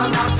la la.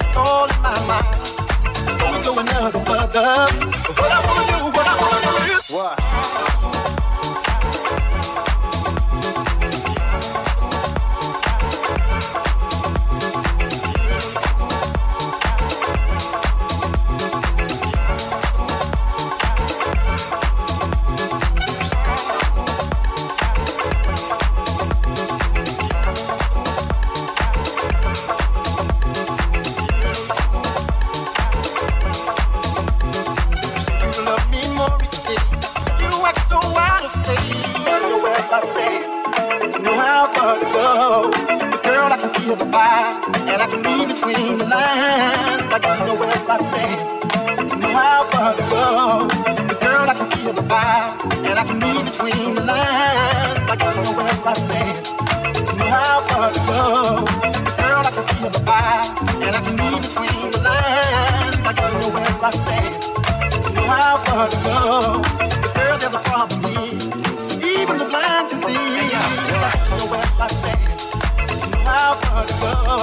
it's all in my mind. Don't do another, brother. What I wanna do, what I wanna do.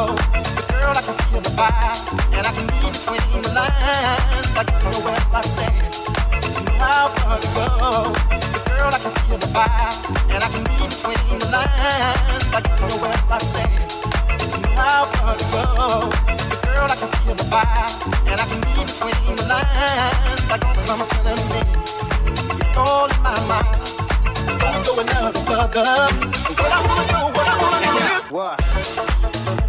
low. Girl, I can feel the vibe, and I can read between the lines. I don't know where I stand, but you know how far to go. Girl, I can feel the vibe, and I can read between the lines. I don't know where I stand, but you know how far to go. Girl, I can feel the vibe, and I can read between the lines. I don't know what I'm telling me. It's all in my mind. I'm going out of the. What I wanna do, what I wanna do. What?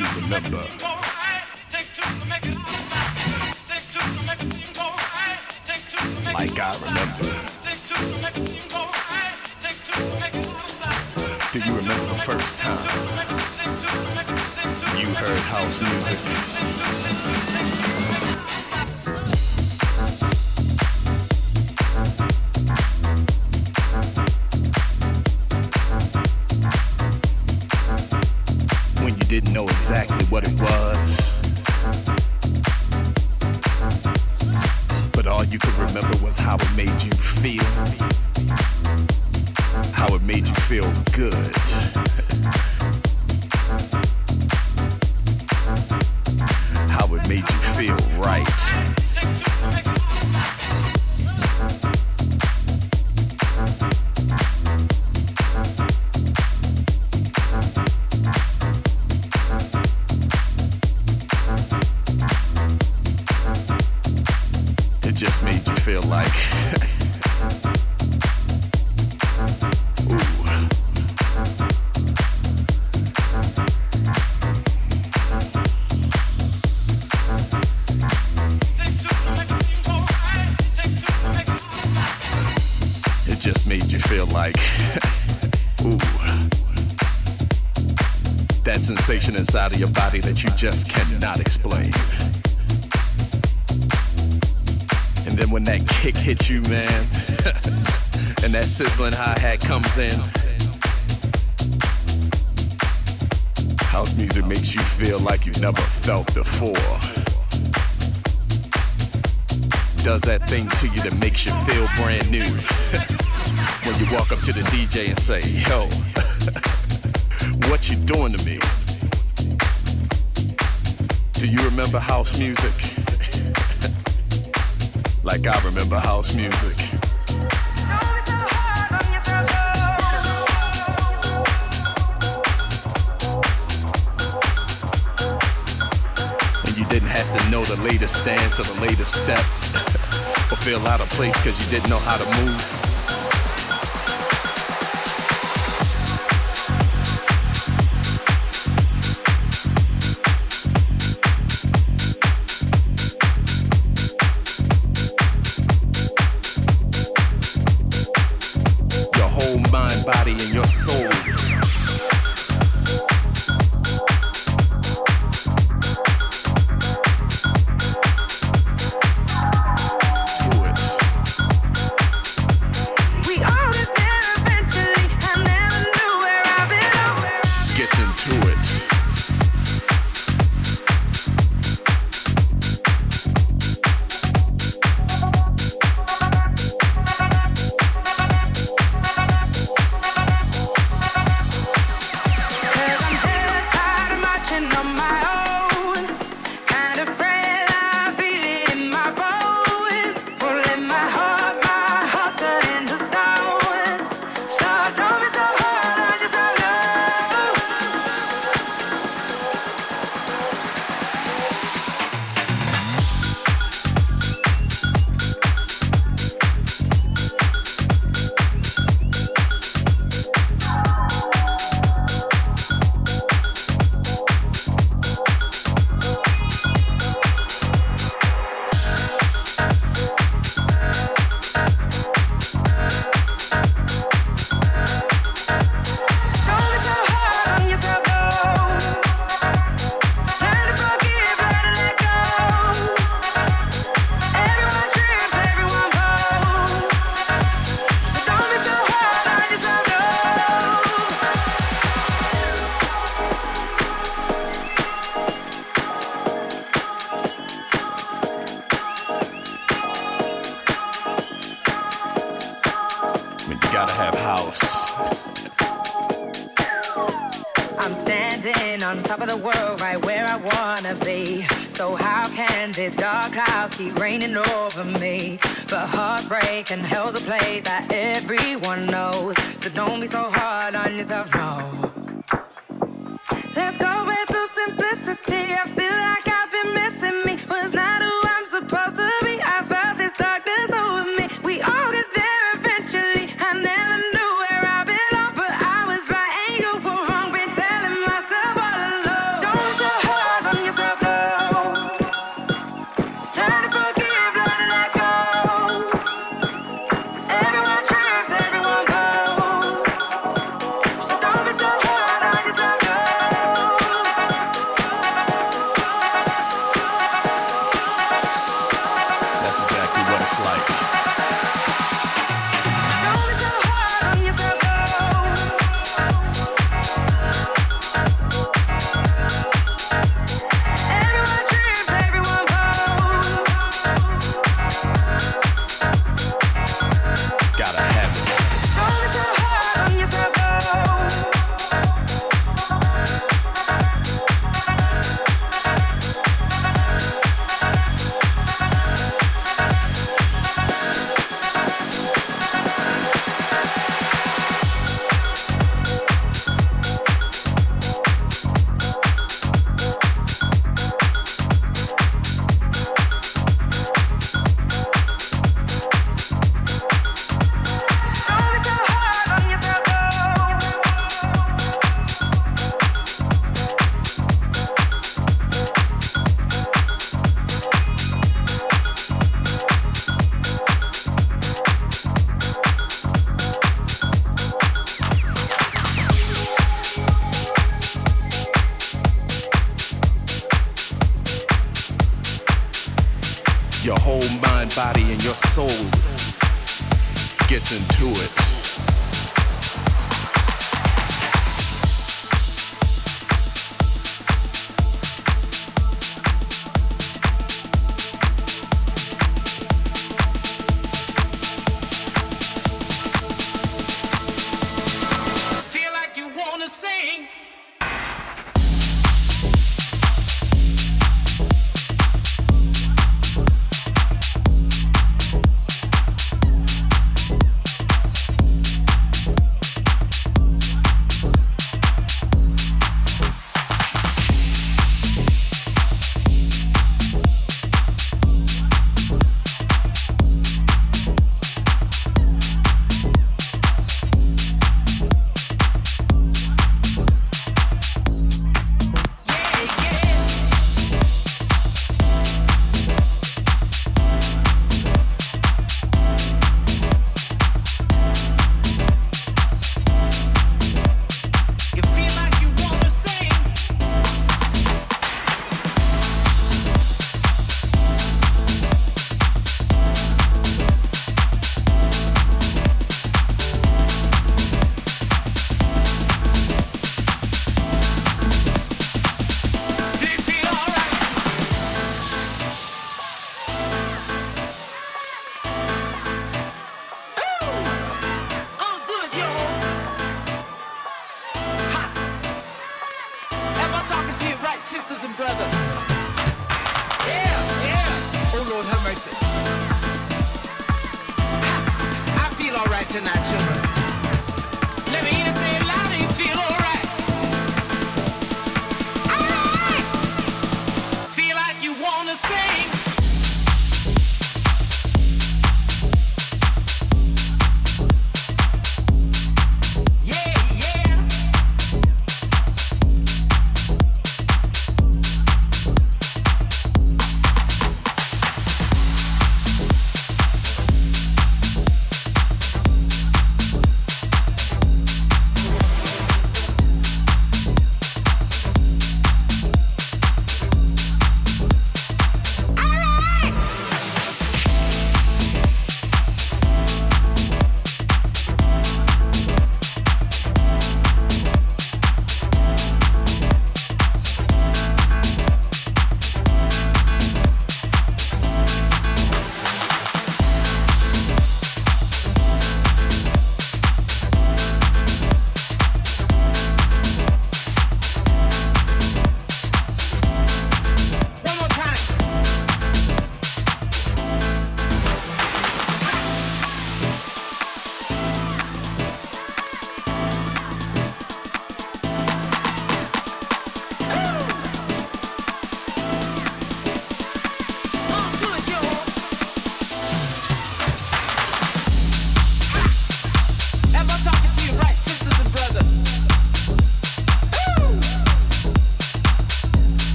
You remember? Like I remember. Do you remember the first time you heard house music? Sensation inside of your body that you just cannot explain. And then when that kick hits you, man, and that sizzling hi hat comes in, house music makes you feel like you've never felt before. Does that thing to you that makes you feel brand new. when you walk up to the DJ and say, yo, what you doing to me? Do you remember house music? like I remember house music. And you didn't have to know the latest dance or the latest step or feel out of place because you didn't know how to move. That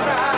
pra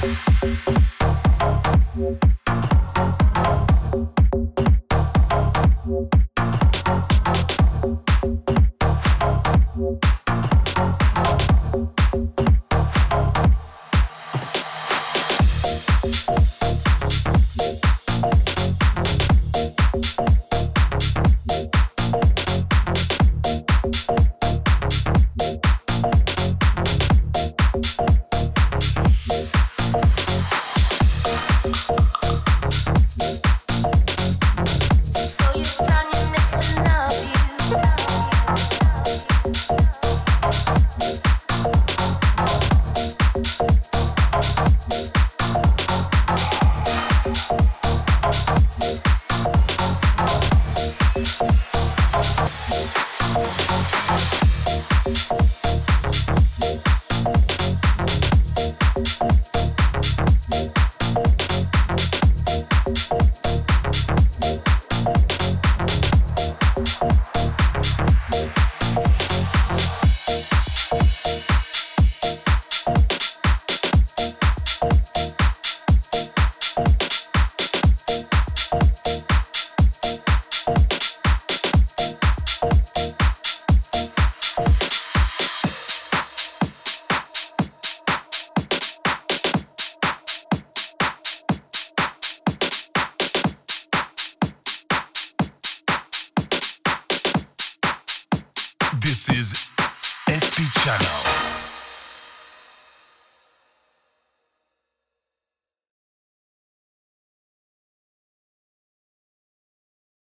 thank you